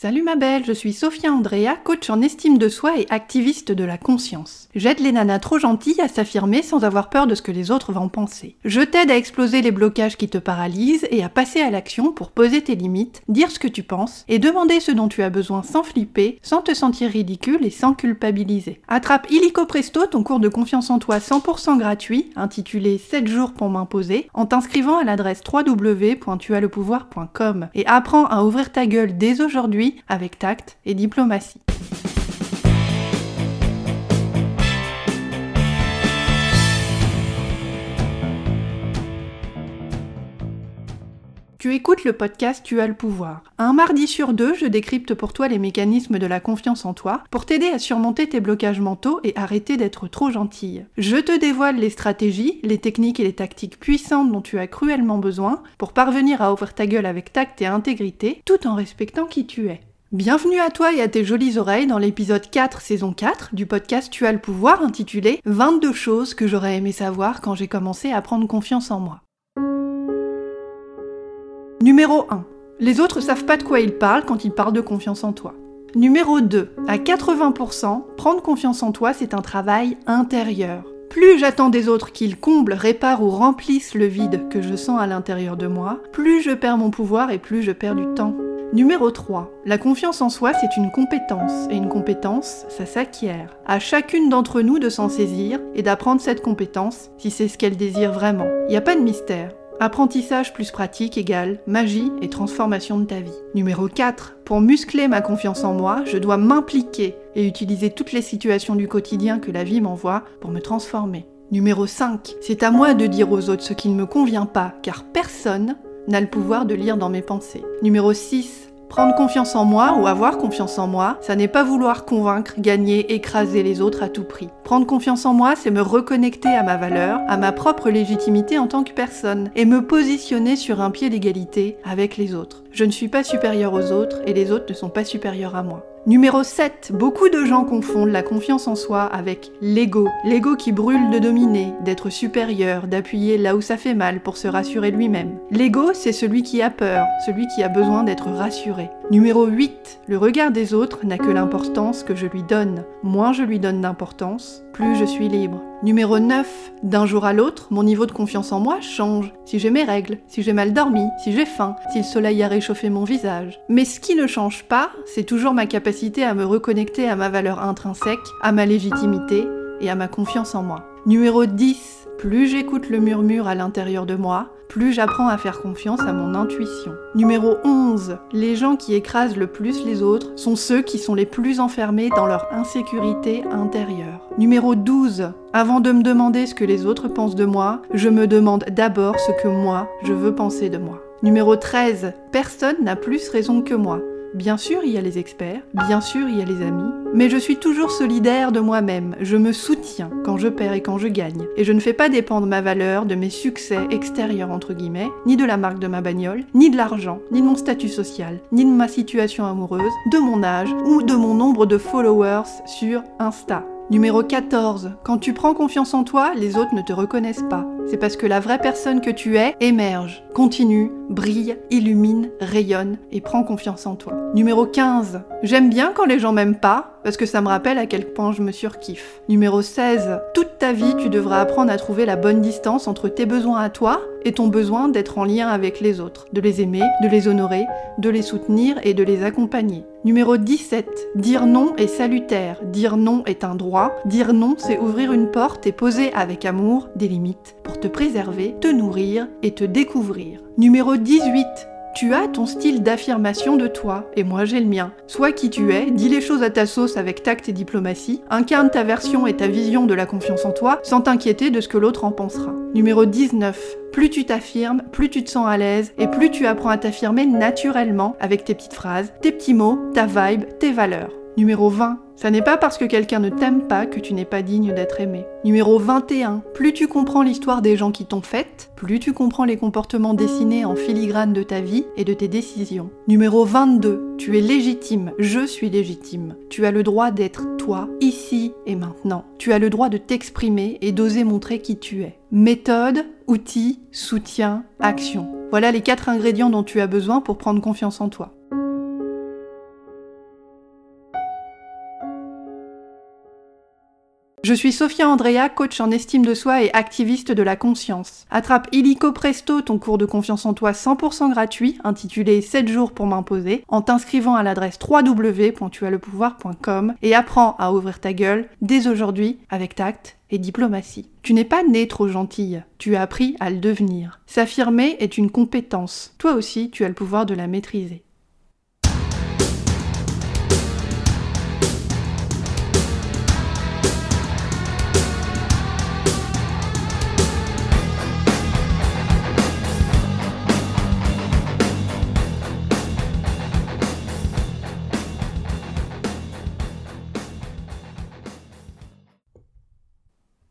Salut ma belle, je suis Sophia Andrea, coach en estime de soi et activiste de la conscience. J'aide les nanas trop gentilles à s'affirmer sans avoir peur de ce que les autres vont penser. Je t'aide à exploser les blocages qui te paralysent et à passer à l'action pour poser tes limites, dire ce que tu penses et demander ce dont tu as besoin sans flipper, sans te sentir ridicule et sans culpabiliser. Attrape illico presto ton cours de confiance en toi 100% gratuit, intitulé 7 jours pour m'imposer, en t'inscrivant à l'adresse www.tuaslepouvoir.com et apprends à ouvrir ta gueule dès aujourd'hui avec tact et diplomatie. Tu écoutes le podcast Tu as le pouvoir. Un mardi sur deux, je décrypte pour toi les mécanismes de la confiance en toi pour t'aider à surmonter tes blocages mentaux et arrêter d'être trop gentille. Je te dévoile les stratégies, les techniques et les tactiques puissantes dont tu as cruellement besoin pour parvenir à ouvrir ta gueule avec tact et intégrité tout en respectant qui tu es. Bienvenue à toi et à tes jolies oreilles dans l'épisode 4 saison 4 du podcast Tu as le pouvoir intitulé 22 choses que j'aurais aimé savoir quand j'ai commencé à prendre confiance en moi. Numéro 1. Les autres savent pas de quoi ils parlent quand ils parlent de confiance en toi. Numéro 2. À 80%, prendre confiance en toi, c'est un travail intérieur. Plus j'attends des autres qu'ils comblent, réparent ou remplissent le vide que je sens à l'intérieur de moi, plus je perds mon pouvoir et plus je perds du temps. Numéro 3. La confiance en soi, c'est une compétence, et une compétence, ça s'acquiert. À chacune d'entre nous de s'en saisir et d'apprendre cette compétence si c'est ce qu'elle désire vraiment. Il n'y a pas de mystère. Apprentissage plus pratique égale magie et transformation de ta vie. Numéro 4. Pour muscler ma confiance en moi, je dois m'impliquer et utiliser toutes les situations du quotidien que la vie m'envoie pour me transformer. Numéro 5. C'est à moi de dire aux autres ce qui ne me convient pas, car personne n'a le pouvoir de lire dans mes pensées. Numéro 6. Prendre confiance en moi ou avoir confiance en moi, ça n'est pas vouloir convaincre, gagner, écraser les autres à tout prix. Prendre confiance en moi, c'est me reconnecter à ma valeur, à ma propre légitimité en tant que personne, et me positionner sur un pied d'égalité avec les autres. Je ne suis pas supérieur aux autres et les autres ne sont pas supérieurs à moi. Numéro 7. Beaucoup de gens confondent la confiance en soi avec l'ego. L'ego qui brûle de dominer, d'être supérieur, d'appuyer là où ça fait mal pour se rassurer lui-même. L'ego, c'est celui qui a peur, celui qui a besoin d'être rassuré. Numéro 8. Le regard des autres n'a que l'importance que je lui donne. Moins je lui donne d'importance, plus je suis libre. Numéro 9. D'un jour à l'autre, mon niveau de confiance en moi change. Si j'ai mes règles, si j'ai mal dormi, si j'ai faim, si le soleil a réchauffé mon visage. Mais ce qui ne change pas, c'est toujours ma capacité à me reconnecter à ma valeur intrinsèque, à ma légitimité et à ma confiance en moi. Numéro 10. Plus j'écoute le murmure à l'intérieur de moi, plus j'apprends à faire confiance à mon intuition. Numéro 11. Les gens qui écrasent le plus les autres sont ceux qui sont les plus enfermés dans leur insécurité intérieure. Numéro 12. Avant de me demander ce que les autres pensent de moi, je me demande d'abord ce que moi, je veux penser de moi. Numéro 13. Personne n'a plus raison que moi. Bien sûr, il y a les experts, bien sûr, il y a les amis, mais je suis toujours solidaire de moi-même, je me soutiens quand je perds et quand je gagne, et je ne fais pas dépendre ma valeur de mes succès extérieurs entre guillemets, ni de la marque de ma bagnole, ni de l'argent, ni de mon statut social, ni de ma situation amoureuse, de mon âge ou de mon nombre de followers sur Insta. Numéro 14. Quand tu prends confiance en toi, les autres ne te reconnaissent pas. C'est parce que la vraie personne que tu es émerge, continue, brille, illumine, rayonne et prend confiance en toi. Numéro 15. J'aime bien quand les gens m'aiment pas parce que ça me rappelle à quel point je me surkiffe. Numéro 16. Ta vie, tu devras apprendre à trouver la bonne distance entre tes besoins à toi et ton besoin d'être en lien avec les autres, de les aimer, de les honorer, de les soutenir et de les accompagner. Numéro 17. Dire non est salutaire. Dire non est un droit. Dire non, c'est ouvrir une porte et poser avec amour des limites pour te préserver, te nourrir et te découvrir. Numéro 18. Tu as ton style d'affirmation de toi, et moi j'ai le mien. Sois qui tu es, dis les choses à ta sauce avec tact et diplomatie, incarne ta version et ta vision de la confiance en toi, sans t'inquiéter de ce que l'autre en pensera. Numéro 19. Plus tu t'affirmes, plus tu te sens à l'aise, et plus tu apprends à t'affirmer naturellement avec tes petites phrases, tes petits mots, ta vibe, tes valeurs. Numéro 20. Ça n'est pas parce que quelqu'un ne t'aime pas que tu n'es pas digne d'être aimé. Numéro 21. Plus tu comprends l'histoire des gens qui t'ont faite, plus tu comprends les comportements dessinés en filigrane de ta vie et de tes décisions. Numéro 22. Tu es légitime, je suis légitime. Tu as le droit d'être toi, ici et maintenant. Tu as le droit de t'exprimer et d'oser montrer qui tu es. Méthode, outils, soutien, action. Voilà les quatre ingrédients dont tu as besoin pour prendre confiance en toi. Je suis Sophia Andrea, coach en estime de soi et activiste de la conscience. Attrape illico presto ton cours de confiance en toi 100% gratuit, intitulé 7 jours pour m'imposer, en t'inscrivant à l'adresse www.tuaslepouvoir.com et apprends à ouvrir ta gueule dès aujourd'hui avec tact et diplomatie. Tu n'es pas né trop gentille, tu as appris à le devenir. S'affirmer est une compétence. Toi aussi, tu as le pouvoir de la maîtriser.